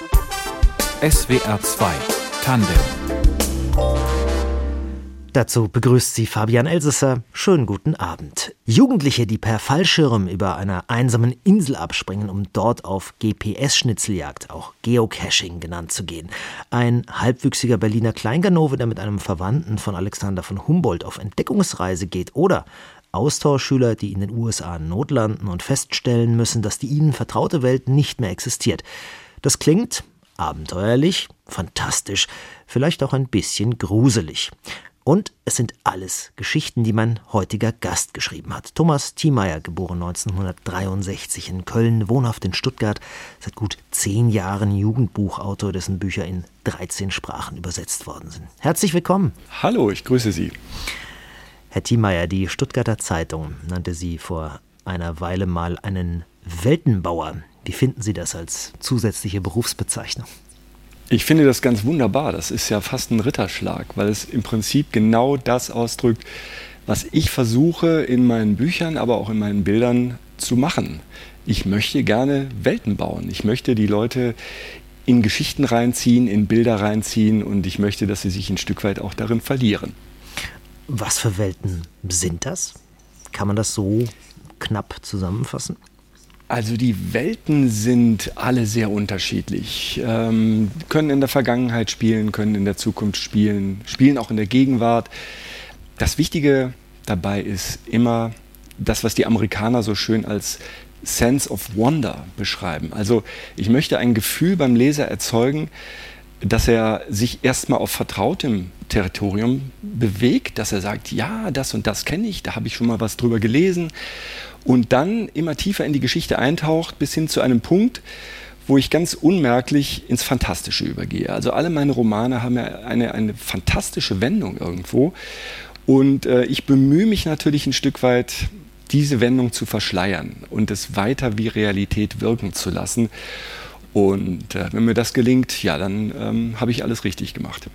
SWR 2 Tandem Dazu begrüßt sie Fabian Elsesser. Schönen guten Abend. Jugendliche, die per Fallschirm über einer einsamen Insel abspringen, um dort auf GPS-Schnitzeljagd, auch Geocaching genannt zu gehen. Ein halbwüchsiger Berliner Kleinganove, der mit einem Verwandten von Alexander von Humboldt auf Entdeckungsreise geht. Oder Austauschschüler, die in den USA notlanden und feststellen müssen, dass die ihnen vertraute Welt nicht mehr existiert. Das klingt abenteuerlich, fantastisch, vielleicht auch ein bisschen gruselig. Und es sind alles Geschichten, die mein heutiger Gast geschrieben hat. Thomas Thiemeyer, geboren 1963 in Köln, wohnhaft in Stuttgart, seit gut zehn Jahren Jugendbuchautor, dessen Bücher in 13 Sprachen übersetzt worden sind. Herzlich willkommen. Hallo, ich grüße Sie. Herr Thiemeyer, die Stuttgarter Zeitung nannte Sie vor einer Weile mal einen Weltenbauer. Wie finden Sie das als zusätzliche Berufsbezeichnung? Ich finde das ganz wunderbar. Das ist ja fast ein Ritterschlag, weil es im Prinzip genau das ausdrückt, was ich versuche in meinen Büchern, aber auch in meinen Bildern zu machen. Ich möchte gerne Welten bauen. Ich möchte die Leute in Geschichten reinziehen, in Bilder reinziehen und ich möchte, dass sie sich ein Stück weit auch darin verlieren. Was für Welten sind das? Kann man das so knapp zusammenfassen? Also die Welten sind alle sehr unterschiedlich. Ähm, können in der Vergangenheit spielen, können in der Zukunft spielen, spielen auch in der Gegenwart. Das Wichtige dabei ist immer das, was die Amerikaner so schön als Sense of Wonder beschreiben. Also ich möchte ein Gefühl beim Leser erzeugen, dass er sich erstmal auf vertrautem Territorium bewegt, dass er sagt, ja, das und das kenne ich, da habe ich schon mal was drüber gelesen und dann immer tiefer in die Geschichte eintaucht, bis hin zu einem Punkt, wo ich ganz unmerklich ins Fantastische übergehe. Also alle meine Romane haben ja eine, eine fantastische Wendung irgendwo. Und äh, ich bemühe mich natürlich ein Stück weit, diese Wendung zu verschleiern und es weiter wie Realität wirken zu lassen. Und äh, wenn mir das gelingt, ja, dann ähm, habe ich alles richtig gemacht.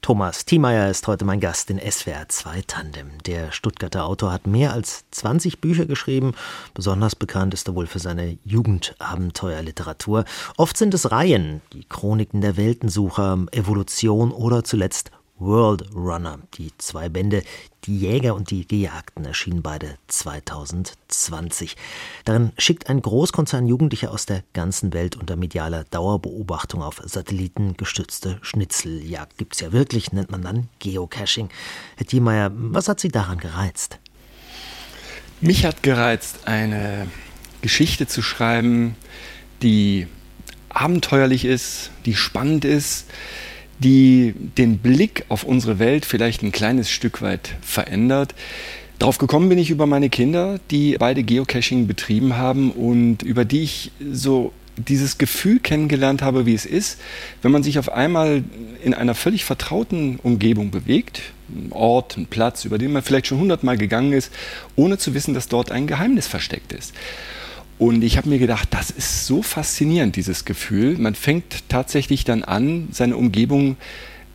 Thomas Thiemeyer ist heute mein Gast in SWR 2 Tandem. Der Stuttgarter Autor hat mehr als 20 Bücher geschrieben. Besonders bekannt ist er wohl für seine Jugendabenteuerliteratur. Oft sind es Reihen, die Chroniken der Weltensucher, Evolution oder zuletzt World Runner. Die zwei Bände Die Jäger und die Gejagten erschienen beide 2020. Darin schickt ein Großkonzern Jugendliche aus der ganzen Welt unter medialer Dauerbeobachtung auf Satelliten gestützte Schnitzeljagd. Gibt's ja wirklich, nennt man dann Geocaching. Herr Thiemeyer, was hat Sie daran gereizt? Mich hat gereizt, eine Geschichte zu schreiben, die abenteuerlich ist, die spannend ist, die den Blick auf unsere Welt vielleicht ein kleines Stück weit verändert. Darauf gekommen bin ich über meine Kinder, die beide Geocaching betrieben haben und über die ich so dieses Gefühl kennengelernt habe, wie es ist, wenn man sich auf einmal in einer völlig vertrauten Umgebung bewegt, ein Ort, ein Platz, über den man vielleicht schon hundertmal gegangen ist, ohne zu wissen, dass dort ein Geheimnis versteckt ist. Und ich habe mir gedacht, das ist so faszinierend, dieses Gefühl. Man fängt tatsächlich dann an, seine Umgebung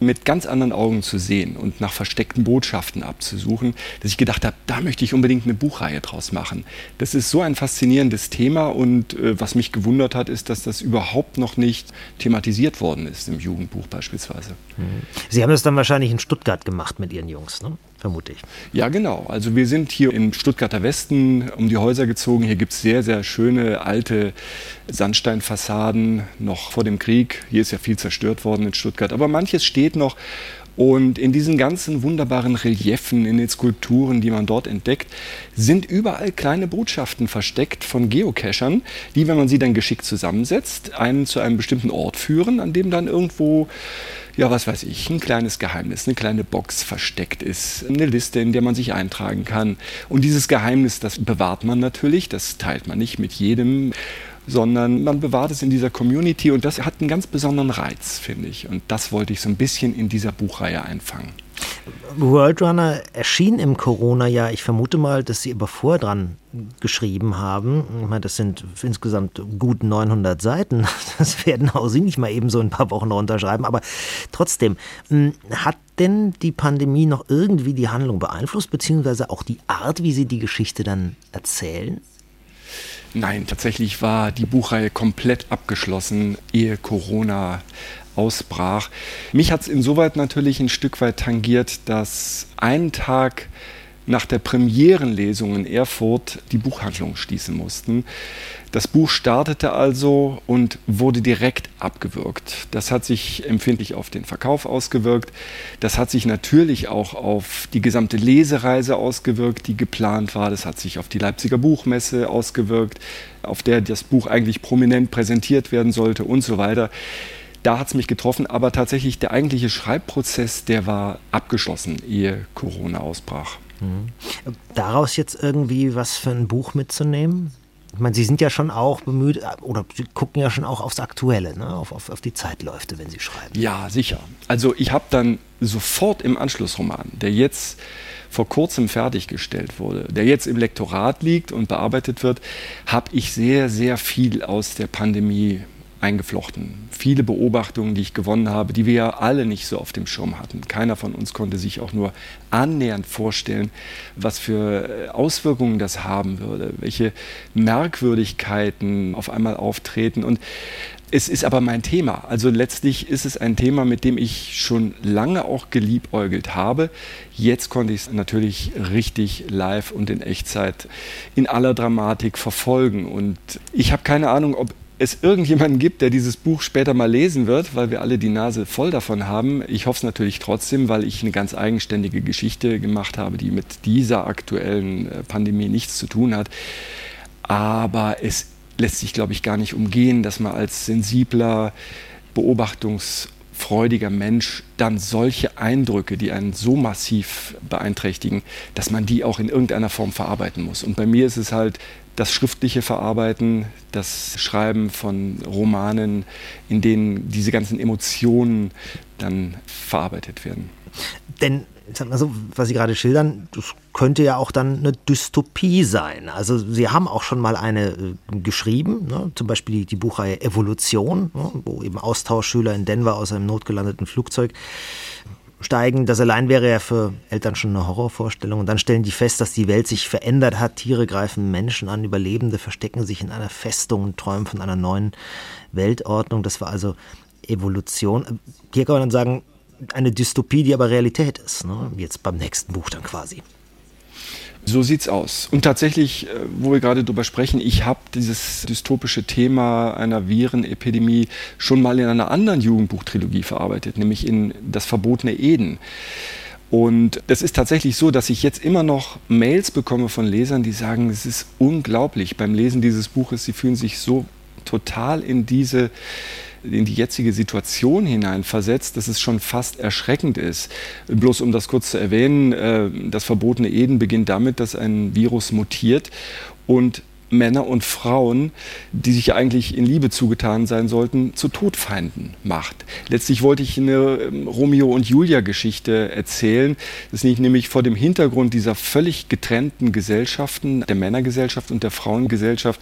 mit ganz anderen Augen zu sehen und nach versteckten Botschaften abzusuchen, dass ich gedacht habe, da möchte ich unbedingt eine Buchreihe draus machen. Das ist so ein faszinierendes Thema und äh, was mich gewundert hat, ist, dass das überhaupt noch nicht thematisiert worden ist im Jugendbuch beispielsweise. Mhm. Sie haben das dann wahrscheinlich in Stuttgart gemacht mit Ihren Jungs, ne? Vermute ich. Ja, genau. Also wir sind hier im Stuttgarter Westen um die Häuser gezogen. Hier gibt es sehr, sehr schöne alte Sandsteinfassaden noch vor dem Krieg. Hier ist ja viel zerstört worden in Stuttgart, aber manches steht noch. Und in diesen ganzen wunderbaren Reliefen, in den Skulpturen, die man dort entdeckt, sind überall kleine Botschaften versteckt von Geocachern, die, wenn man sie dann geschickt zusammensetzt, einen zu einem bestimmten Ort führen, an dem dann irgendwo ja, was weiß ich, ein kleines Geheimnis, eine kleine Box versteckt ist, eine Liste, in der man sich eintragen kann. Und dieses Geheimnis, das bewahrt man natürlich, das teilt man nicht mit jedem sondern man bewahrt es in dieser Community und das hat einen ganz besonderen Reiz, finde ich. Und das wollte ich so ein bisschen in dieser Buchreihe einfangen. World Runner erschien im Corona-Jahr. Ich vermute mal, dass Sie aber vorher dran geschrieben haben. Ich meine, das sind insgesamt gut 900 Seiten. Das werden auch Sie nicht mal eben so in ein paar Wochen noch unterschreiben. Aber trotzdem, hm, hat denn die Pandemie noch irgendwie die Handlung beeinflusst, beziehungsweise auch die Art, wie Sie die Geschichte dann erzählen? Nein, tatsächlich war die Buchreihe komplett abgeschlossen, ehe Corona ausbrach. Mich hat es insoweit natürlich ein Stück weit tangiert, dass einen Tag nach der Premierenlesung in Erfurt die Buchhandlungen schließen mussten. Das Buch startete also und wurde direkt abgewürgt. Das hat sich empfindlich auf den Verkauf ausgewirkt. Das hat sich natürlich auch auf die gesamte Lesereise ausgewirkt, die geplant war. Das hat sich auf die Leipziger Buchmesse ausgewirkt, auf der das Buch eigentlich prominent präsentiert werden sollte und so weiter. Da hat es mich getroffen, aber tatsächlich der eigentliche Schreibprozess, der war abgeschlossen, ehe Corona ausbrach. Daraus jetzt irgendwie was für ein Buch mitzunehmen? Ich meine, Sie sind ja schon auch bemüht, oder Sie gucken ja schon auch aufs Aktuelle, ne? auf, auf, auf die Zeitläufe, wenn Sie schreiben. Ja, sicher. Also ich habe dann sofort im Anschlussroman, der jetzt vor kurzem fertiggestellt wurde, der jetzt im Lektorat liegt und bearbeitet wird, habe ich sehr, sehr viel aus der Pandemie eingeflochten. Viele Beobachtungen, die ich gewonnen habe, die wir ja alle nicht so auf dem Schirm hatten. Keiner von uns konnte sich auch nur annähernd vorstellen, was für äh, Auswirkungen das haben würde, welche Merkwürdigkeiten auf einmal auftreten. Und es ist aber mein Thema. Also letztlich ist es ein Thema, mit dem ich schon lange auch geliebäugelt habe. Jetzt konnte ich es natürlich richtig live und in Echtzeit in aller Dramatik verfolgen. Und ich habe keine Ahnung, ob es irgendjemanden gibt, der dieses Buch später mal lesen wird, weil wir alle die Nase voll davon haben. Ich hoffe es natürlich trotzdem, weil ich eine ganz eigenständige Geschichte gemacht habe, die mit dieser aktuellen äh, Pandemie nichts zu tun hat. Aber es lässt sich, glaube ich, gar nicht umgehen, dass man als sensibler, beobachtungsfreudiger Mensch dann solche Eindrücke, die einen so massiv beeinträchtigen, dass man die auch in irgendeiner Form verarbeiten muss. Und bei mir ist es halt das schriftliche Verarbeiten, das Schreiben von Romanen, in denen diese ganzen Emotionen dann verarbeitet werden. Denn also, was Sie gerade schildern, das könnte ja auch dann eine Dystopie sein. Also Sie haben auch schon mal eine äh, geschrieben, ne? zum Beispiel die, die Buchreihe Evolution, ne? wo eben Austauschschüler in Denver aus einem notgelandeten Flugzeug steigen. Das allein wäre ja für Eltern schon eine Horrorvorstellung. Und dann stellen die fest, dass die Welt sich verändert hat. Tiere greifen Menschen an, Überlebende verstecken sich in einer Festung und träumen von einer neuen Weltordnung. Das war also Evolution. Hier kann man dann sagen, eine Dystopie, die aber Realität ist. Ne? Jetzt beim nächsten Buch dann quasi. So sieht's aus. Und tatsächlich, äh, wo wir gerade drüber sprechen, ich habe dieses dystopische Thema einer Virenepidemie schon mal in einer anderen Jugendbuchtrilogie verarbeitet, nämlich in Das verbotene Eden. Und es ist tatsächlich so, dass ich jetzt immer noch Mails bekomme von Lesern, die sagen, es ist unglaublich beim Lesen dieses Buches, sie fühlen sich so total in diese in die jetzige Situation hineinversetzt, dass es schon fast erschreckend ist. Bloß um das kurz zu erwähnen, äh, das verbotene Eden beginnt damit, dass ein Virus mutiert und Männer und Frauen, die sich eigentlich in Liebe zugetan sein sollten, zu Todfeinden macht. Letztlich wollte ich eine ähm, Romeo und Julia Geschichte erzählen. Das liegt nämlich vor dem Hintergrund dieser völlig getrennten Gesellschaften, der Männergesellschaft und der Frauengesellschaft,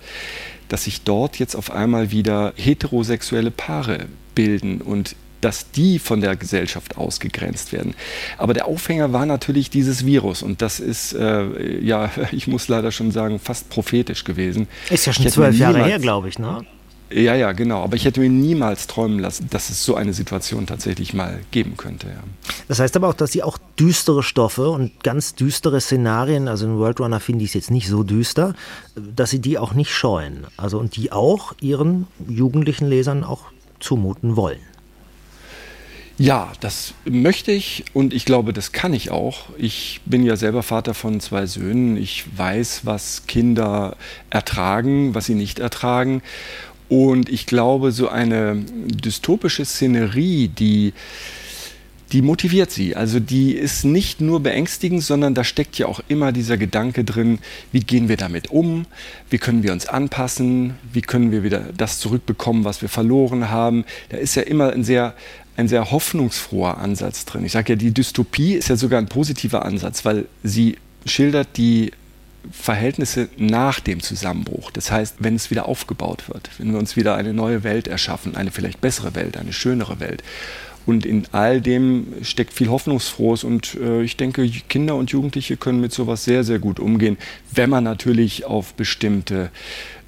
dass sich dort jetzt auf einmal wieder heterosexuelle Paare bilden und dass die von der Gesellschaft ausgegrenzt werden. Aber der Aufhänger war natürlich dieses Virus und das ist, äh, ja, ich muss leider schon sagen, fast prophetisch gewesen. Ist ja schon zwölf Jahre her, glaube ich, ne? Ja, ja, genau. Aber ich hätte mir niemals träumen lassen, dass es so eine Situation tatsächlich mal geben könnte. Ja. Das heißt aber auch, dass Sie auch düstere Stoffe und ganz düstere Szenarien, also in World Runner finde ich es jetzt nicht so düster, dass Sie die auch nicht scheuen. Also und die auch Ihren jugendlichen Lesern auch zumuten wollen. Ja, das möchte ich und ich glaube, das kann ich auch. Ich bin ja selber Vater von zwei Söhnen. Ich weiß, was Kinder ertragen, was sie nicht ertragen. Und ich glaube, so eine dystopische Szenerie, die, die motiviert sie. Also die ist nicht nur beängstigend, sondern da steckt ja auch immer dieser Gedanke drin, wie gehen wir damit um, wie können wir uns anpassen, wie können wir wieder das zurückbekommen, was wir verloren haben. Da ist ja immer ein sehr, ein sehr hoffnungsfroher Ansatz drin. Ich sage ja, die Dystopie ist ja sogar ein positiver Ansatz, weil sie schildert die Verhältnisse nach dem Zusammenbruch. Das heißt, wenn es wieder aufgebaut wird, wenn wir uns wieder eine neue Welt erschaffen, eine vielleicht bessere Welt, eine schönere Welt. Und in all dem steckt viel Hoffnungsfrohes und äh, ich denke, Kinder und Jugendliche können mit sowas sehr, sehr gut umgehen, wenn man natürlich auf bestimmte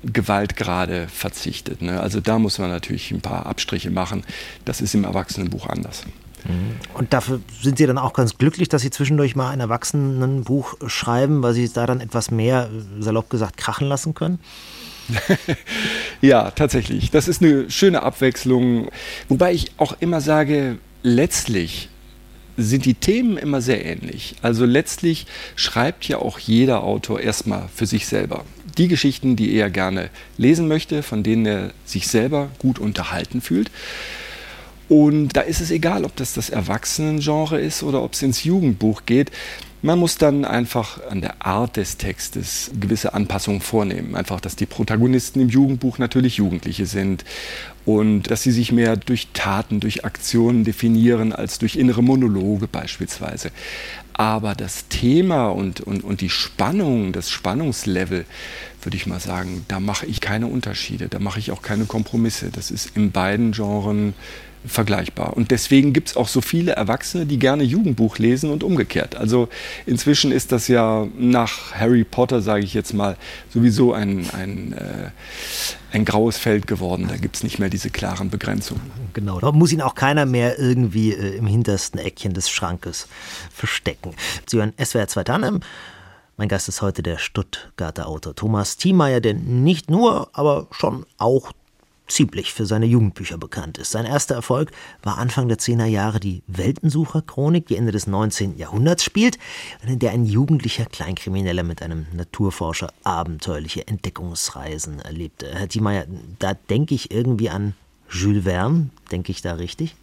Gewaltgrade verzichtet. Ne? Also da muss man natürlich ein paar Abstriche machen. Das ist im Erwachsenenbuch anders. Mhm. Und dafür sind Sie dann auch ganz glücklich, dass Sie zwischendurch mal ein Erwachsenenbuch schreiben, weil Sie da dann etwas mehr, salopp gesagt, krachen lassen können? ja, tatsächlich. Das ist eine schöne Abwechslung. Wobei ich auch immer sage, letztlich sind die Themen immer sehr ähnlich. Also letztlich schreibt ja auch jeder Autor erstmal für sich selber. Die Geschichten, die er gerne lesen möchte, von denen er sich selber gut unterhalten fühlt. Und da ist es egal, ob das das Erwachsenengenre ist oder ob es ins Jugendbuch geht. Man muss dann einfach an der Art des Textes gewisse Anpassungen vornehmen. Einfach, dass die Protagonisten im Jugendbuch natürlich Jugendliche sind und dass sie sich mehr durch Taten, durch Aktionen definieren als durch innere Monologe beispielsweise. Aber das Thema und, und, und die Spannung, das Spannungslevel, würde ich mal sagen, da mache ich keine Unterschiede, da mache ich auch keine Kompromisse. Das ist in beiden Genren vergleichbar. Und deswegen gibt es auch so viele Erwachsene, die gerne Jugendbuch lesen und umgekehrt. Also inzwischen ist das ja nach Harry Potter, sage ich jetzt mal, sowieso ein, ein, äh, ein graues Feld geworden. Da gibt es nicht mehr diese klaren Begrenzungen. Genau, da muss ihn auch keiner mehr irgendwie äh, im hintersten Eckchen des Schrankes verstecken. Sie hören SWR 2 Tandem. Mein Gast ist heute der Stuttgarter Autor Thomas Thiemeyer, der nicht nur, aber schon auch ziemlich für seine Jugendbücher bekannt ist. Sein erster Erfolg war Anfang der 10er Jahre die Weltensucher-Chronik, die Ende des 19. Jahrhunderts spielt, in der ein jugendlicher Kleinkrimineller mit einem Naturforscher abenteuerliche Entdeckungsreisen erlebte. Herr Thiemeyer, da denke ich irgendwie an Jules Verne. Denke ich da richtig?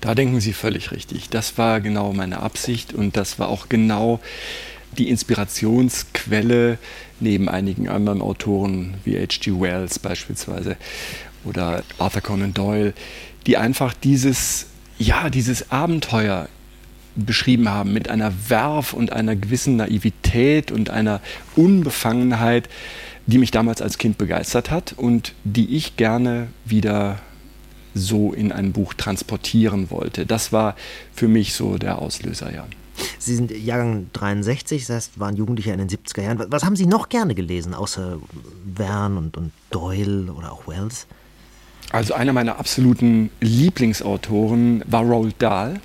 Da denken Sie völlig richtig. Das war genau meine Absicht und das war auch genau die Inspirationsquelle neben einigen anderen Autoren wie H.G. Wells beispielsweise oder Arthur Conan Doyle, die einfach dieses, ja, dieses Abenteuer beschrieben haben mit einer Werf und einer gewissen Naivität und einer Unbefangenheit, die mich damals als Kind begeistert hat und die ich gerne wieder so in ein Buch transportieren wollte. Das war für mich so der Auslöser, ja. Sie sind Jahrgang 63, das heißt, waren Jugendlicher in den 70er Jahren. Was haben Sie noch gerne gelesen, außer Verne und, und Doyle oder auch Wells? Also einer meiner absoluten Lieblingsautoren war Roald Dahl.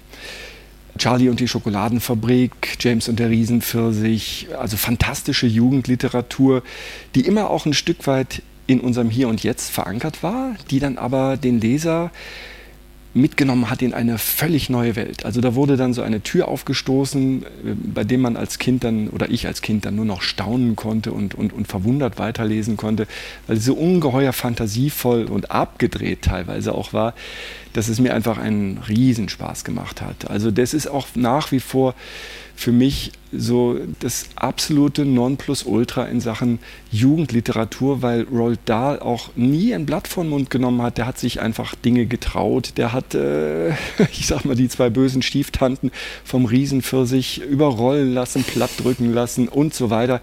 Charlie und die Schokoladenfabrik, James und der Riesenpfirsich, also fantastische Jugendliteratur, die immer auch ein Stück weit in unserem Hier und Jetzt verankert war, die dann aber den Leser mitgenommen hat in eine völlig neue Welt. Also da wurde dann so eine Tür aufgestoßen, äh, bei dem man als Kind dann oder ich als Kind dann nur noch staunen konnte und, und, und verwundert weiterlesen konnte, weil sie so ungeheuer fantasievoll und abgedreht teilweise auch war, dass es mir einfach einen Riesenspaß gemacht hat. Also das ist auch nach wie vor für mich so das absolute Nonplusultra in Sachen Jugendliteratur, weil Roald Dahl auch nie ein Blatt vor den Mund genommen hat. Der hat sich einfach Dinge getraut. Der hat, äh, ich sag mal, die zwei bösen Stieftanten vom Riesenpfirsich überrollen lassen, plattdrücken lassen und so weiter.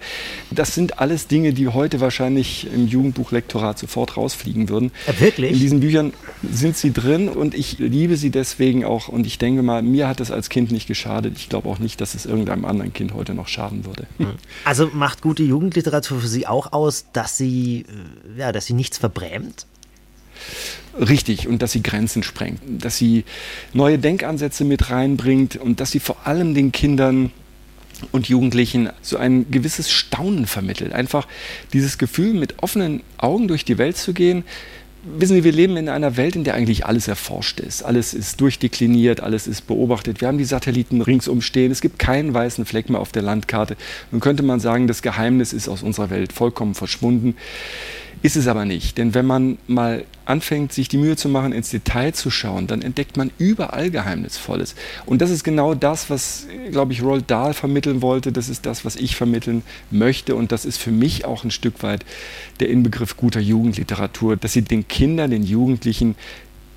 Das sind alles Dinge, die heute wahrscheinlich im Jugendbuchlektorat sofort rausfliegen würden. Ja, wirklich? In diesen Büchern sind sie drin und ich liebe sie deswegen auch. Und ich denke mal, mir hat das als Kind nicht geschadet. Ich glaube auch nicht, dass es irgendeinem anderen Kind heute noch schaden würde. Also macht gute Jugendliteratur für Sie auch aus, dass sie, äh, ja, dass sie nichts verbrämt? Richtig, und dass sie Grenzen sprengt, dass sie neue Denkansätze mit reinbringt und dass sie vor allem den Kindern und Jugendlichen so ein gewisses Staunen vermittelt. Einfach dieses Gefühl, mit offenen Augen durch die Welt zu gehen, wissen Sie, wir leben in einer Welt, in der eigentlich alles erforscht ist. Alles ist durchdekliniert, alles ist beobachtet. Wir haben die Satelliten ringsum stehen. Es gibt keinen weißen Fleck mehr auf der Landkarte. Nun könnte man sagen, das Geheimnis ist aus unserer Welt vollkommen verschwunden. Ist es aber nicht, denn wenn man mal anfängt, sich die Mühe zu machen, ins Detail zu schauen, dann entdeckt man überall Geheimnisvolles. Und das ist genau das, was, glaube ich, Roald Dahl vermitteln wollte. Das ist das, was ich vermitteln möchte. Und das ist für mich auch ein Stück weit der Inbegriff guter Jugendliteratur, dass sie den Kindern, den Jugendlichen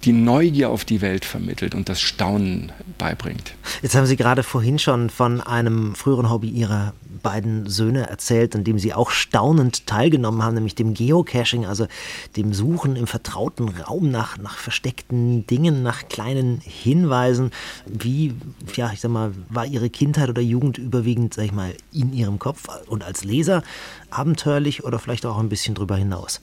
die Neugier auf die Welt vermittelt und das Staunen beibringt. Jetzt haben Sie gerade vorhin schon von einem früheren Hobby Ihrer beiden Söhne erzählt, an dem Sie auch staunend teilgenommen haben, nämlich dem Geocaching, also dem Suchen im vertrauten Raum nach, nach versteckten Dingen, nach kleinen Hinweisen. Wie, ja, ich sag mal, war Ihre Kindheit oder Jugend überwiegend, sag ich mal, in Ihrem Kopf und als Leser abenteuerlich oder vielleicht auch ein bisschen drüber hinaus?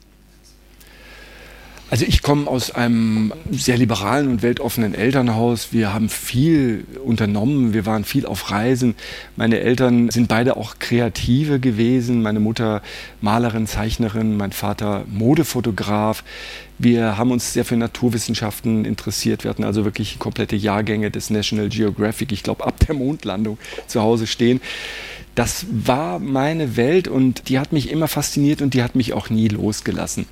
Also ich komme aus einem sehr liberalen und weltoffenen Elternhaus. Wir haben viel unternommen, wir waren viel auf Reisen. Meine Eltern sind beide auch Kreative gewesen. Meine Mutter Malerin, Zeichnerin, mein Vater Modefotograf. Wir haben uns sehr für Naturwissenschaften interessiert. Wir hatten also wirklich komplette Jahrgänge des National Geographic, ich glaube ab der Mondlandung zu Hause stehen das war meine Welt und die hat mich immer fasziniert und die hat mich auch nie losgelassen.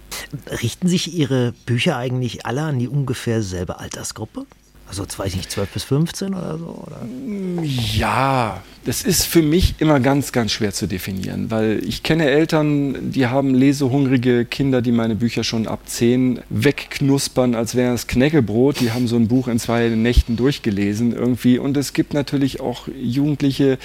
Richten sich Ihre Bücher eigentlich alle an die ungefähr selbe Altersgruppe? Also, jetzt weiß ich nicht, 12 bis 15 oder so? Oder? Ja, das ist für mich immer ganz, ganz schwer zu definieren, weil ich kenne Eltern, die haben lesehungrige Kinder, die meine Bücher schon ab 10 wegknuspern, als wäre es Knäckebrot. Die haben so ein Buch in zwei Nächten durchgelesen irgendwie. Und es gibt natürlich auch Jugendliche,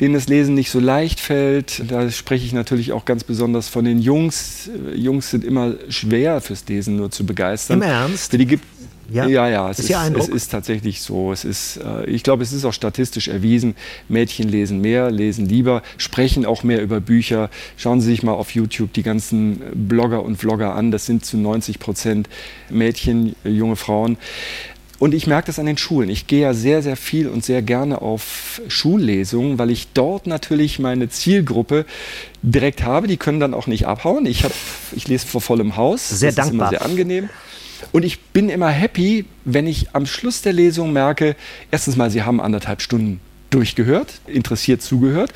denen das Lesen nicht so leicht fällt. Da spreche ich natürlich auch ganz besonders von den Jungs. Jungs sind immer schwer fürs Lesen nur zu begeistern. Im Ernst? Die gibt ja, ja, ja es, ist, ist, es ist tatsächlich so. Es ist, äh, ich glaube, es ist auch statistisch erwiesen. Mädchen lesen mehr, lesen lieber, sprechen auch mehr über Bücher. Schauen Sie sich mal auf YouTube die ganzen Blogger und Vlogger an. Das sind zu 90 Prozent Mädchen, junge Frauen. Und ich merke das an den Schulen. Ich gehe ja sehr, sehr viel und sehr gerne auf Schullesungen, weil ich dort natürlich meine Zielgruppe direkt habe. Die können dann auch nicht abhauen. Ich, hab, ich lese vor vollem Haus. Sehr das dankbar. ist immer sehr angenehm. Und ich bin immer happy, wenn ich am Schluss der Lesung merke, erstens mal, sie haben anderthalb Stunden durchgehört, interessiert zugehört.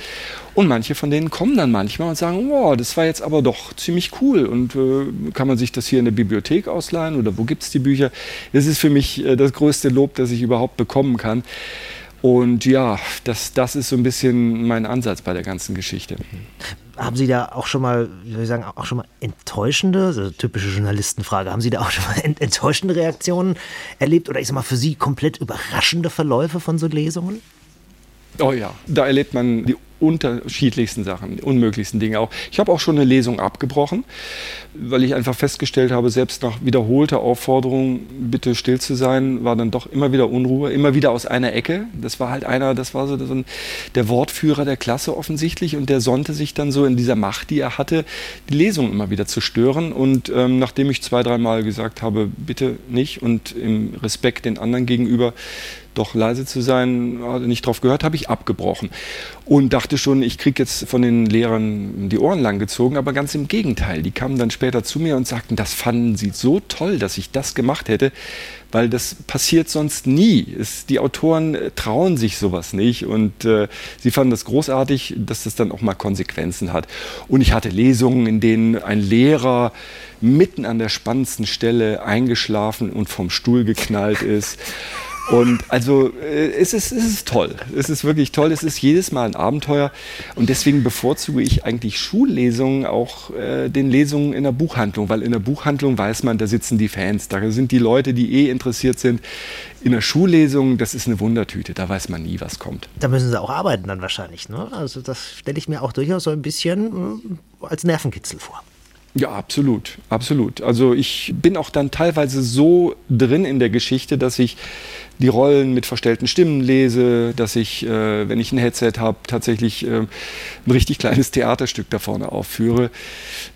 Und manche von denen kommen dann manchmal und sagen, wow, das war jetzt aber doch ziemlich cool. Und äh, kann man sich das hier in der Bibliothek ausleihen oder wo gibt es die Bücher? Das ist für mich äh, das größte Lob, das ich überhaupt bekommen kann. Und ja, das, das ist so ein bisschen mein Ansatz bei der ganzen Geschichte. Haben Sie da auch schon mal, wie soll ich sagen, auch schon mal enttäuschende, also typische Journalistenfrage, haben Sie da auch schon mal enttäuschende Reaktionen erlebt oder ich sag mal für Sie komplett überraschende Verläufe von so Lesungen? Oh ja, da erlebt man die unterschiedlichsten Sachen, unmöglichsten Dinge auch. Ich habe auch schon eine Lesung abgebrochen, weil ich einfach festgestellt habe, selbst nach wiederholter Aufforderung, bitte still zu sein, war dann doch immer wieder Unruhe, immer wieder aus einer Ecke. Das war halt einer, das war so der Wortführer der Klasse offensichtlich und der sonnte sich dann so in dieser Macht, die er hatte, die Lesung immer wieder zu stören. Und ähm, nachdem ich zwei, dreimal gesagt habe, bitte nicht und im Respekt den anderen gegenüber, doch leise zu sein, nicht drauf gehört, habe ich abgebrochen und dachte schon, ich kriege jetzt von den Lehrern die Ohren lang gezogen, aber ganz im Gegenteil. Die kamen dann später zu mir und sagten, das fanden sie so toll, dass ich das gemacht hätte, weil das passiert sonst nie. Es, die Autoren äh, trauen sich sowas nicht und äh, sie fanden das großartig, dass das dann auch mal Konsequenzen hat. Und ich hatte Lesungen, in denen ein Lehrer mitten an der spannendsten Stelle eingeschlafen und vom Stuhl geknallt ist. Und also äh, es, ist, es ist toll. Es ist wirklich toll. Es ist jedes Mal ein Abenteuer. Und deswegen bevorzuge ich eigentlich Schullesungen auch äh, den Lesungen in der Buchhandlung, weil in der Buchhandlung weiß man, da sitzen die Fans, da sind die Leute, die eh interessiert sind. In der Schullesung, das ist eine Wundertüte, da weiß man nie, was kommt. Da müssen sie auch arbeiten dann wahrscheinlich. Ne? Also das stelle ich mir auch durchaus so ein bisschen äh, als Nervenkitzel vor. Ja, absolut, absolut. Also ich bin auch dann teilweise so drin in der Geschichte, dass ich die Rollen mit verstellten Stimmen lese, dass ich, äh, wenn ich ein Headset habe, tatsächlich äh, ein richtig kleines Theaterstück da vorne aufführe.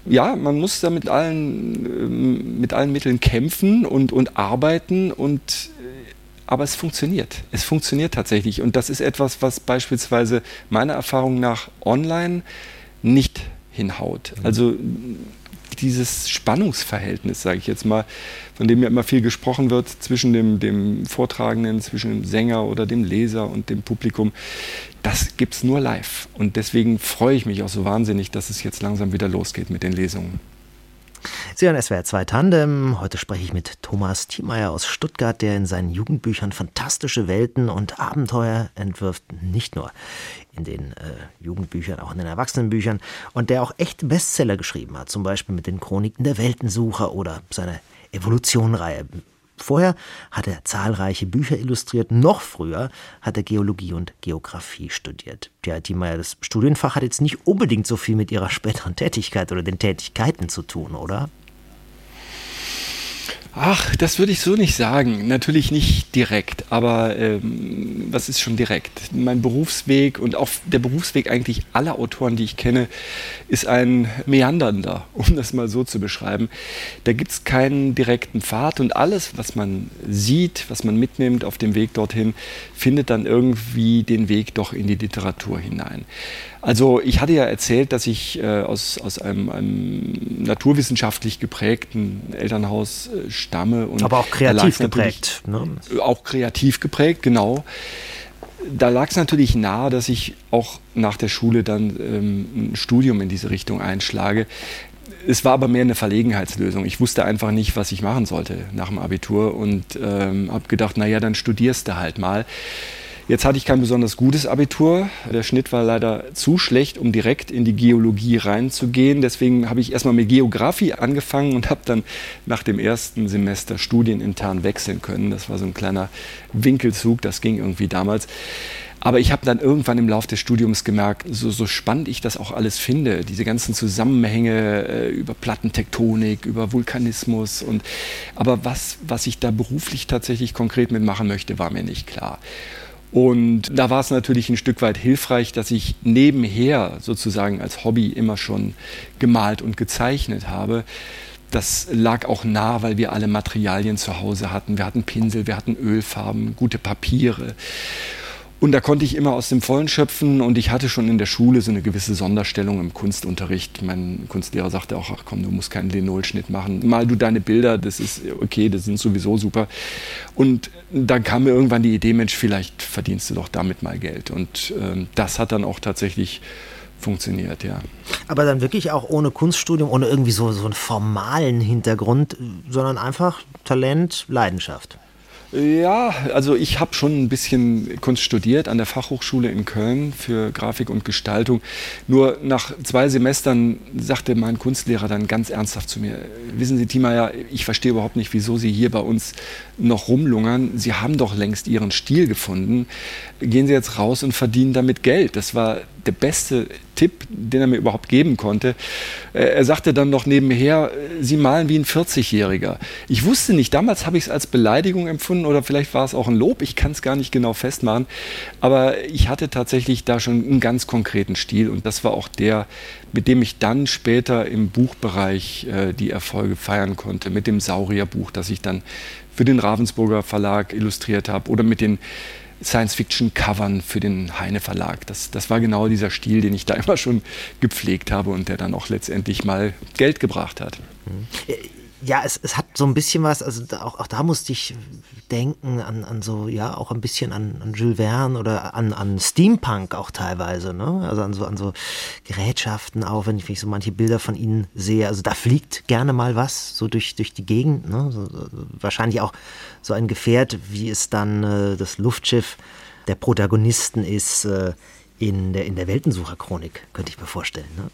Ja, man muss da mit allen, äh, mit allen Mitteln kämpfen und, und arbeiten und äh, aber es funktioniert. Es funktioniert tatsächlich. Und das ist etwas, was beispielsweise meiner Erfahrung nach online nicht hinhaut. Also dieses Spannungsverhältnis, sage ich jetzt mal, von dem ja immer viel gesprochen wird zwischen dem, dem Vortragenden, zwischen dem Sänger oder dem Leser und dem Publikum, das gibt es nur live. Und deswegen freue ich mich auch so wahnsinnig, dass es jetzt langsam wieder losgeht mit den Lesungen. Sie hören SWR 2 Tandem. Heute spreche ich mit Thomas Thiemeyer aus Stuttgart, der in seinen Jugendbüchern fantastische Welten und Abenteuer entwirft. Nicht nur in den äh, Jugendbüchern, auch in den Erwachsenenbüchern. Und der auch echte Bestseller geschrieben hat. Zum Beispiel mit den Chroniken der Weltensucher oder seiner Evolutionreihe. Vorher hat er zahlreiche Bücher illustriert. Noch früher hat er Geologie und Geographie studiert. Tja, Thiemeyer, das Studienfach hat jetzt nicht unbedingt so viel mit Ihrer späteren Tätigkeit oder den Tätigkeiten zu tun, oder? Ach, das würde ich so nicht sagen. Natürlich nicht direkt, aber ähm, was ist schon direkt? Mein Berufsweg und auch der Berufsweg eigentlich aller Autoren, die ich kenne, ist ein meandernder, um das mal so zu beschreiben. Da gibt es keinen direkten Pfad und alles, was man sieht, was man mitnimmt auf dem Weg dorthin, findet dann irgendwie den Weg doch in die Literatur hinein. Also ich hatte ja erzählt, dass ich äh, aus, aus einem, einem, naturwissenschaftlich geprägten Elternhaus äh, stamme. Und Aber auch kreativ geprägt. Ne? Auch kreativ geprägt, genau. Da lag es natürlich nahe, dass ich auch nach der Schule dann ähm, ein Studium in diese Richtung einschlage. Es war aber mehr eine Verlegenheitslösung. Ich wusste einfach nicht, was ich machen sollte nach dem Abitur und ähm, habe gedacht, naja, dann studierst du halt mal. Jetzt hatte ich kein besonders gutes Abitur. Der Schnitt war leider zu schlecht, um direkt in die Geologie reinzugehen. Deswegen habe ich erstmal mit Geografie angefangen und habe dann nach dem ersten Semester studienintern wechseln können. Das war so ein kleiner Winkelzug, das ging irgendwie damals. Aber ich habe dann irgendwann im Laufe des Studiums gemerkt, so, so, spannend ich das auch alles finde, diese ganzen Zusammenhänge äh, über Plattentektonik, über Vulkanismus und aber was, was ich da beruflich tatsächlich konkret mitmachen möchte, war mir nicht klar. Und da war es natürlich ein Stück weit hilfreich, dass ich nebenher sozusagen als Hobby immer schon gemalt und gezeichnet habe. Das lag auch nah, weil wir alle Materialien zu Hause hatten. Wir hatten Pinsel, wir hatten Ölfarben, gute Papiere. Und da konnte ich immer aus dem Vollen schöpfen und ich hatte schon in der Schule so eine gewisse Sonderstellung im Kunstunterricht. Mein Kunstlehrer sagte auch, ach komm, du musst keinen Linolschnitt machen. Mal du deine Bilder, das ist okay, das sind sowieso super. Und dann kam mir irgendwann die Idee, Mensch, vielleicht verdienst du doch damit mal Geld. Und ähm, das hat dann auch tatsächlich funktioniert, ja. Aber dann wirklich auch ohne Kunststudium, ohne irgendwie so, so einen formalen Hintergrund, sondern einfach Talent, Leidenschaft. Ja, also ich habe schon ein bisschen Kunst studiert an der Fachhochschule in Köln für Grafik und Gestaltung. Nur nach zwei Semestern sagte mein Kunstlehrer dann ganz ernsthaft zu mir, wissen Sie, Thiemeyer, ich verstehe überhaupt nicht, wieso Sie hier bei uns noch rumlungern. Sie haben doch längst Ihren Stil gefunden. Gehen Sie jetzt raus und verdienen damit Geld. Das war der beste Tipp, den er mir überhaupt geben konnte. Äh, er sagte dann noch nebenher, äh, Sie malen wie ein 40-Jähriger. Ich wusste nicht, damals habe ich es als Beleidigung empfunden oder vielleicht war es auch ein Lob, ich kann es gar nicht genau festmachen. Aber ich hatte tatsächlich da schon einen ganz konkreten Stil und das war auch der, mit dem ich dann später im Buchbereich äh, die Erfolge feiern konnte, mit dem Saurierbuch, das ich dann für den Ravensburger Verlag illustriert habe oder mit den Science-Fiction-Covern für den Heine Verlag. Das, das war genau dieser Stil, den ich da immer schon gepflegt habe und der dann auch letztendlich mal Geld gebracht hat. Ja, es, es hat so ein bisschen was, also auch, auch da musste ich denken an, an so, ja, auch ein bisschen an, an Jules Verne oder an, an Steampunk auch teilweise, ne? Also an so, an so Gerätschaften auch, wenn ich, wenn ich so manche Bilder von ihnen sehe. Also da fliegt gerne mal was so durch, durch die Gegend, ne? So, wahrscheinlich auch so ein Gefährt, wie es dann äh, das Luftschiff der Protagonisten ist äh, in der, in der Weltensucherchronik, könnte ich mir vorstellen, ne?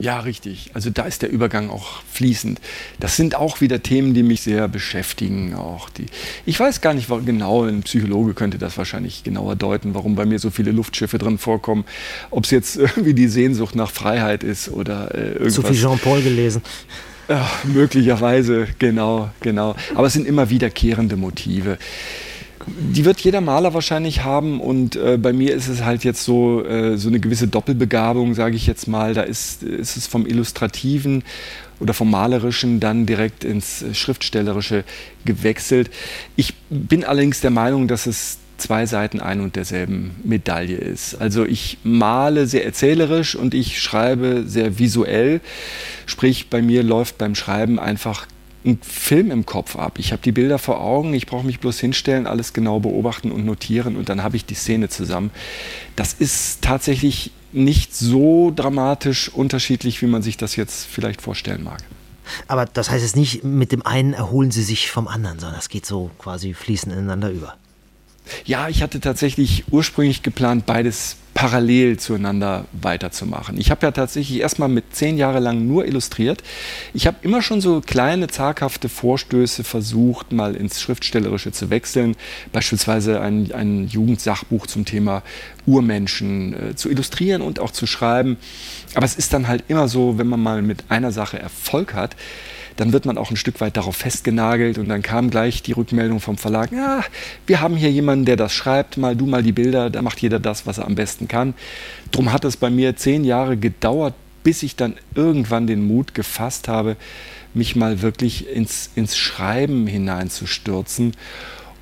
Ja, richtig. Also da ist der Übergang auch fließend. Das sind auch wieder Themen, die mich sehr beschäftigen. Auch die. Ich weiß gar nicht genau, ein Psychologe könnte das wahrscheinlich genauer deuten, warum bei mir so viele Luftschiffe drin vorkommen. Ob es jetzt irgendwie die Sehnsucht nach Freiheit ist oder äh, irgendwas. Zu viel Jean-Paul gelesen. Ja, möglicherweise, genau, genau. Aber es sind immer wiederkehrende Motive die wird jeder Maler wahrscheinlich haben und äh, bei mir ist es halt jetzt so, äh, so eine gewisse Doppelbegabung, sage ich jetzt mal. Da ist, ist es vom Illustrativen oder vom Malerischen dann direkt ins Schriftstellerische gewechselt. Ich bin allerdings der Meinung, dass es zwei Seiten ein und derselben Medaille ist. Also ich male sehr erzählerisch und ich schreibe sehr visuell. Sprich, bei mir läuft beim Schreiben einfach einen Film im Kopf ab. Ich habe die Bilder vor Augen, ich brauche mich bloß hinstellen, alles genau beobachten und notieren und dann habe ich die Szene zusammen. Das ist tatsächlich nicht so dramatisch unterschiedlich, wie man sich das jetzt vielleicht vorstellen mag. Aber das heißt jetzt nicht, mit dem einen erholen Sie sich vom anderen, sondern das geht so quasi fließend ineinander über. Ja, ich hatte tatsächlich ursprünglich geplant, beides parallel zueinander weiterzumachen. Ich habe ja tatsächlich erstmal mit zehn Jahre lang nur illustriert. Ich habe immer schon so kleine, zaghafte Vorstöße versucht, mal ins Schriftstellerische zu wechseln. Beispielsweise ein, ein Jugendsachbuch zum Thema Urmenschen äh, zu illustrieren und auch zu schreiben. Aber es ist dann halt immer so, wenn man mal mit einer Sache Erfolg hat, dann wird man auch ein Stück weit darauf festgenagelt und dann kam gleich die Rückmeldung vom Verlag, ja, wir haben hier jemanden, der das schreibt, mal du mal die Bilder, da macht jeder das, was er am besten kann. Drum hat es bei mir zehn Jahre gedauert, bis ich dann irgendwann den Mut gefasst habe, mich mal wirklich ins, ins Schreiben hineinzustürzen.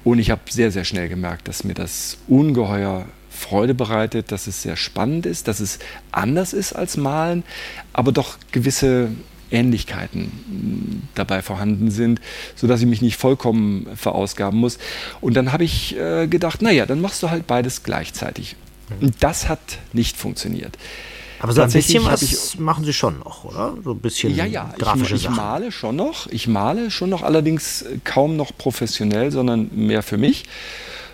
Und ich habe sehr, sehr schnell gemerkt, dass mir das ungeheuer Freude bereitet, dass es sehr spannend ist, dass es anders ist als Malen, aber doch gewisse Ähnlichkeiten dabei vorhanden sind, sodass ich mich nicht vollkommen verausgaben muss. Und dann habe ich äh, gedacht, naja, dann machst du halt beides gleichzeitig. Und das hat nicht funktioniert. Aber so ein bisschen was ich, machen Sie schon noch, oder? So ein bisschen ja, ja, grafische ich, Sachen. Ich male schon noch. Ich male schon noch, allerdings kaum noch professionell, sondern mehr für mich.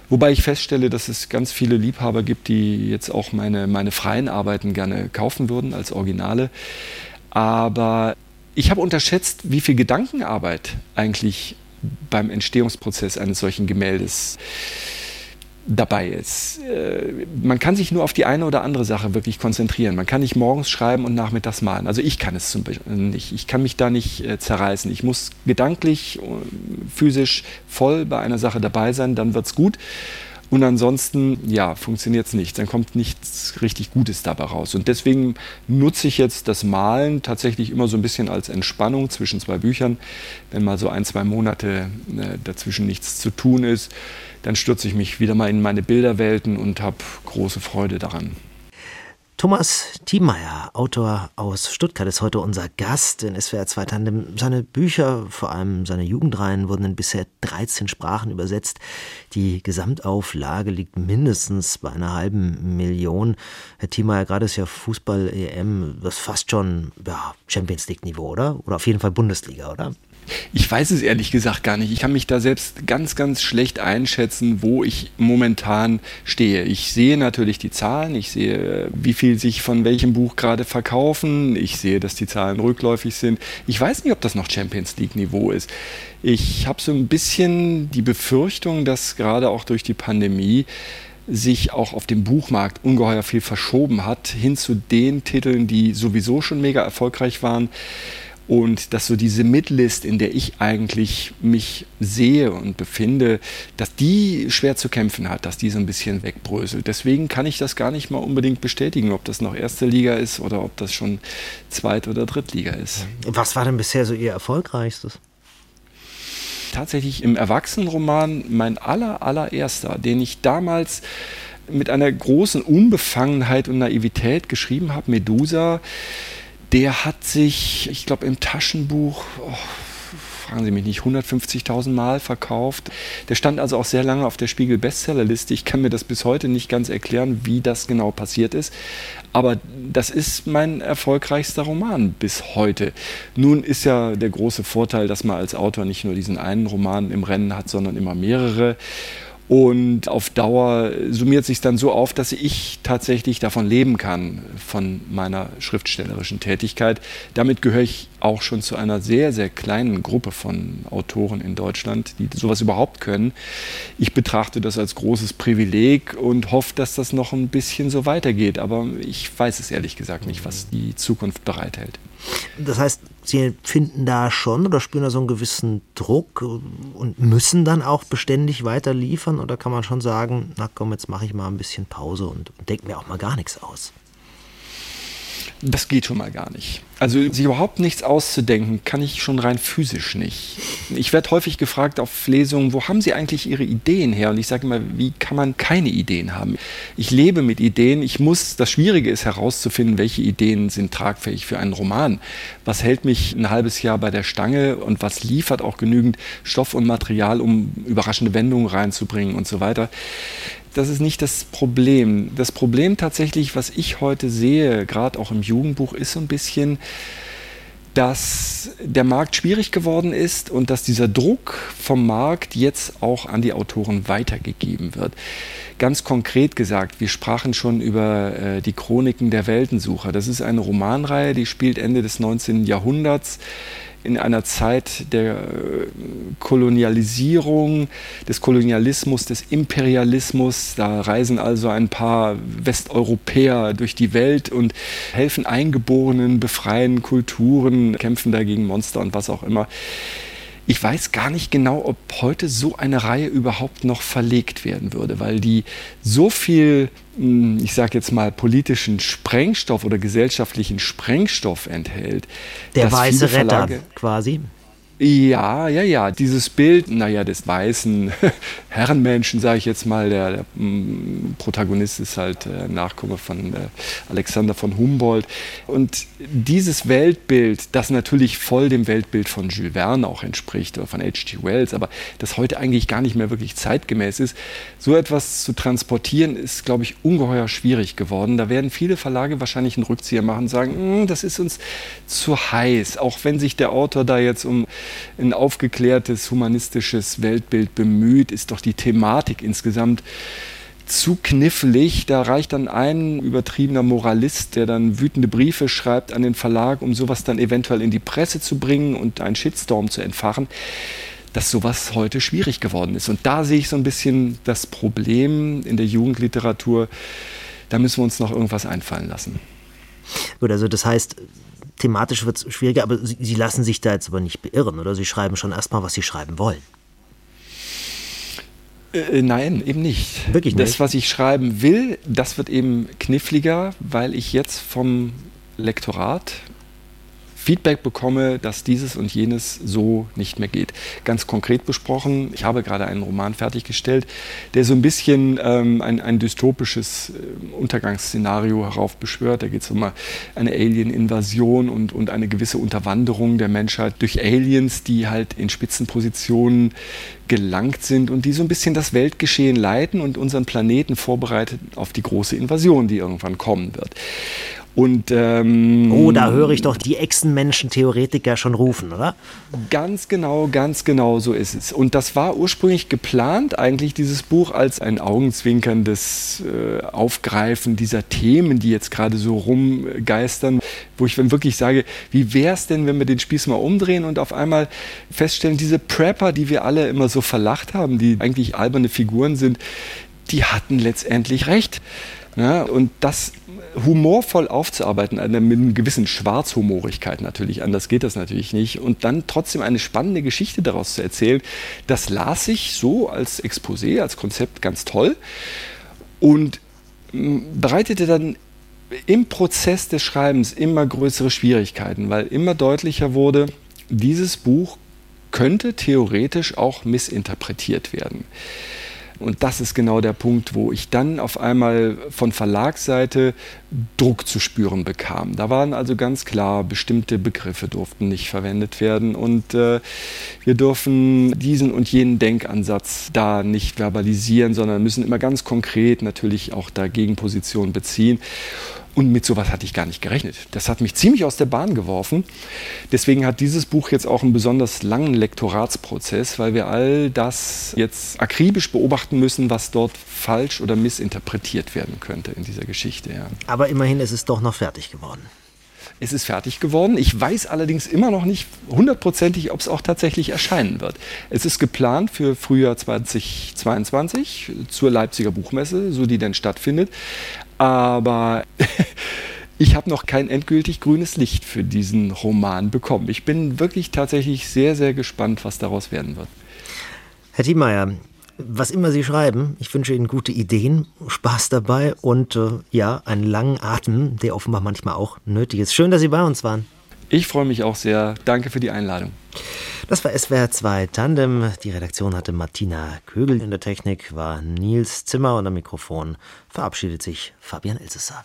Wobei ich feststelle, dass es ganz viele Liebhaber gibt, die jetzt auch meine, meine freien Arbeiten gerne kaufen würden als Originale. Aber ich habe unterschätzt, wie viel Gedankenarbeit eigentlich beim Entstehungsprozess eines solchen Gemäldes dabei ist. Äh, man kann sich nur auf die eine oder andere Sache wirklich konzentrieren. Man kann nicht morgens schreiben und nachmittags malen. Also ich kann es zum Beispiel nicht. Ich kann mich da nicht äh, zerreißen. Ich muss gedanklich, äh, physisch voll bei einer Sache dabei sein, dann wird es gut. Und ansonsten, ja, funktioniert es nicht. Dann kommt nichts richtig Gutes dabei raus. Und deswegen nutze ich jetzt das Malen tatsächlich immer so ein bisschen als Entspannung zwischen zwei Büchern. Wenn mal so ein, zwei Monate äh, dazwischen nichts zu tun ist, dann stürze ich mich wieder mal in meine Bilderwelten und habe große Freude daran. Thomas Thiemeyer, Autor aus Stuttgart, ist heute unser Gast in SWR 2 Tandem. Seine Bücher, vor allem seine Jugendreihen, wurden in bisher 13 Sprachen übersetzt. Die Gesamtauflage liegt mindestens bei einer halben Million. Herr Thiemeyer, gerade ist ja Fußball-EM, das fast schon ja, Champions League-Niveau, oder? Oder auf jeden Fall Bundesliga, oder? Ich weiß es ehrlich gesagt gar nicht. Ich kann mich da selbst ganz, ganz schlecht einschätzen, wo ich momentan stehe. Ich sehe natürlich die Zahlen, ich sehe, wie viel sich von welchem Buch gerade verkaufen, ich sehe, dass die Zahlen rückläufig sind. Ich weiß nicht, ob das noch Champions League-Niveau ist. Ich habe so ein bisschen die Befürchtung, dass gerade auch durch die Pandemie sich auch auf dem Buchmarkt ungeheuer viel verschoben hat, hin zu den Titeln, die sowieso schon mega erfolgreich waren und dass so diese Midlist, in der ich eigentlich mich sehe und befinde, dass die schwer zu kämpfen hat, dass die so ein bisschen wegbröselt. Deswegen kann ich das gar nicht mal unbedingt bestätigen, ob das noch erste Liga ist oder ob das schon Zweit- oder Drittliga ist. Was war denn bisher so Ihr erfolgreichstes? Tatsächlich im Erwachsenenroman mein aller, allererster, den ich damals mit einer großen Unbefangenheit und Naivität geschrieben habe, Medusa der hat sich, ich glaube, im Taschenbuch, oh, fragen Sie mich nicht, 150.000 Mal verkauft. Der stand also auch sehr lange auf der Spiegel Bestsellerliste. Ich kann mir das bis heute nicht ganz erklären, wie das genau passiert ist. Aber das ist mein erfolgreichster Roman bis heute. Nun ist ja der große Vorteil, dass man als Autor nicht nur diesen einen Roman im Rennen hat, sondern immer mehrere. Und auf Dauer summiert sich dann so auf, dass ich tatsächlich davon leben kann, von meiner schriftstellerischen Tätigkeit. Damit gehöre ich auch schon zu einer sehr, sehr kleinen Gruppe von Autoren in Deutschland, die sowas überhaupt können. Ich betrachte das als großes Privileg und hoffe, dass das noch ein bisschen so weitergeht. Aber ich weiß es ehrlich gesagt nicht, was die Zukunft bereithält. Das heißt, Sie finden da schon oder spüren da so einen gewissen Druck und müssen dann auch beständig weiter liefern? Oder kann man schon sagen, na komm, jetzt mache ich mal ein bisschen Pause und denke mir auch mal gar nichts aus? Das geht schon mal gar nicht. Also sich überhaupt nichts auszudenken, kann ich schon rein physisch nicht. Ich werde häufig gefragt auf Lesungen, wo haben Sie eigentlich Ihre Ideen her? Und ich sage immer, wie kann man keine Ideen haben? Ich lebe mit Ideen. Ich muss, das Schwierige ist herauszufinden, welche Ideen sind tragfähig für einen Roman. Was hält mich ein halbes Jahr bei der Stange und was liefert auch genügend Stoff und Material, um überraschende Wendungen reinzubringen und so weiter das ist nicht das Problem. Das Problem tatsächlich, was ich heute sehe, gerade auch im Jugendbuch, ist so ein bisschen, dass der Markt schwierig geworden ist und dass dieser Druck vom Markt jetzt auch an die Autoren weitergegeben wird. Ganz konkret gesagt, wir sprachen schon über äh, die Chroniken der Weltensucher. Das ist eine Romanreihe, die spielt Ende des 19. Jahrhunderts in einer Zeit der äh, Kolonialisierung, des Kolonialismus, des Imperialismus. Da reisen also ein paar Westeuropäer durch die Welt und helfen Eingeborenen, befreien Kulturen, kämpfen dagegen Monster und was auch immer. Ich weiß gar nicht genau, ob heute so eine Reihe überhaupt noch verlegt werden würde, weil die so viel, hm, ich sage jetzt mal, politischen Sprengstoff oder gesellschaftlichen Sprengstoff enthält. Der weiße Retter quasi. Ja, ja, ja. Dieses Bild, naja, des weißen Herrenmenschen, sage ich jetzt mal, der, der mm, Protagonist ist halt äh, Nachkomme von äh, Alexander von Humboldt. Und dieses Weltbild, das natürlich voll dem Weltbild von Jules Verne auch entspricht oder von H.G. Wells, aber das heute eigentlich gar nicht mehr wirklich zeitgemäß ist, so etwas zu transportieren, ist, glaube ich, ungeheuer schwierig geworden. Da werden viele Verlage wahrscheinlich einen Rückzieher machen und sagen, mm, das ist uns zu heiß, auch wenn sich der Autor da jetzt um ein aufgeklärtes, humanistisches Weltbild bemüht, ist doch die Thematik insgesamt zu knifflig. Da reicht dann ein übertriebener Moralist, der dann wütende Briefe schreibt an den Verlag, um sowas dann eventuell in die Presse zu bringen und einen Shitstorm zu entfachen, dass sowas heute schwierig geworden ist. Und da sehe ich so ein bisschen das Problem in der Jugendliteratur. Da müssen wir uns noch irgendwas einfallen lassen. Gut, also das heißt, thematisch wird es schwieriger, aber Sie, Sie lassen sich da jetzt aber nicht beirren, oder? Sie schreiben schon erstmal, was Sie schreiben wollen. Äh, äh, nein, eben nicht. Wirklich nicht. Das, was ich schreiben will, das wird eben kniffliger, weil ich jetzt vom Lektorat Feedback bekomme, dass dieses und jenes so nicht mehr geht. Ganz konkret besprochen, ich habe gerade einen Roman fertiggestellt, der so ein bisschen ähm, ein, ein, dystopisches äh, Untergangsszenario heraufbeschwört. Da geht es um eine Alien-Invasion und, und eine gewisse Unterwanderung der Menschheit durch Aliens, die halt in Spitzenpositionen gelangt sind und die so ein bisschen das Weltgeschehen leiten und unseren Planeten vorbereitet auf die große Invasion, die irgendwann kommen wird. Und, ähm, oh, da höre ich doch die Echsenmenschen-Theoretiker schon rufen, oder? Ganz genau, ganz genau so ist es. Und das war ursprünglich geplant, eigentlich dieses Buch als ein augenzwinkerndes äh, Aufgreifen dieser Themen, die jetzt gerade so rumgeistern, wo ich dann wirklich sage, wie wäre es denn, wenn wir den Spieß mal umdrehen und auf einmal feststellen, diese Prepper, die wir alle immer so verlacht haben, die eigentlich alberne Figuren sind, die hatten letztendlich recht. Ja, und das humorvoll aufzuarbeiten, mit einer gewissen Schwarzhumorigkeit natürlich, anders geht das natürlich nicht, und dann trotzdem eine spannende Geschichte daraus zu erzählen, das las ich so als Exposé, als Konzept ganz toll und bereitete dann im Prozess des Schreibens immer größere Schwierigkeiten, weil immer deutlicher wurde, dieses Buch könnte theoretisch auch missinterpretiert werden. Und das ist genau der Punkt, wo ich dann auf einmal von Verlagsseite Druck zu spüren bekam. Da waren also ganz klar, bestimmte Begriffe durften nicht verwendet werden und äh, wir dürfen diesen und jenen Denkansatz da nicht verbalisieren, sondern müssen immer ganz konkret natürlich auch dagegen Position beziehen. Und mit sowas hatte ich gar nicht gerechnet. Das hat mich ziemlich aus der Bahn geworfen. Deswegen hat dieses Buch jetzt auch einen besonders langen Lektoratsprozess, weil wir all das jetzt akribisch beobachten müssen, was dort falsch oder missinterpretiert werden könnte in dieser Geschichte. Ja. Aber immerhin ist es doch noch fertig geworden. Es ist fertig geworden. Ich weiß allerdings immer noch nicht hundertprozentig, ob es auch tatsächlich erscheinen wird. Es ist geplant für Frühjahr 2022 zur Leipziger Buchmesse, so die denn stattfindet. Aber ich habe noch kein endgültig grünes Licht für diesen Roman bekommen. Ich bin wirklich tatsächlich sehr, sehr gespannt, was daraus werden wird. Herr Thiemeyer, was immer Sie schreiben, ich wünsche Ihnen gute Ideen, Spaß dabei und äh, ja, einen langen Atem, der offenbar manchmal auch nötig ist. Schön, dass Sie bei uns waren. Ich freue mich auch sehr. Danke für die Einladung. Das war SWR 2 Tandem. Die Redaktion hatte Martina Kögel. In der Technik war Nils Zimmer und am Mikrofon verabschiedet sich Fabian Elsesser.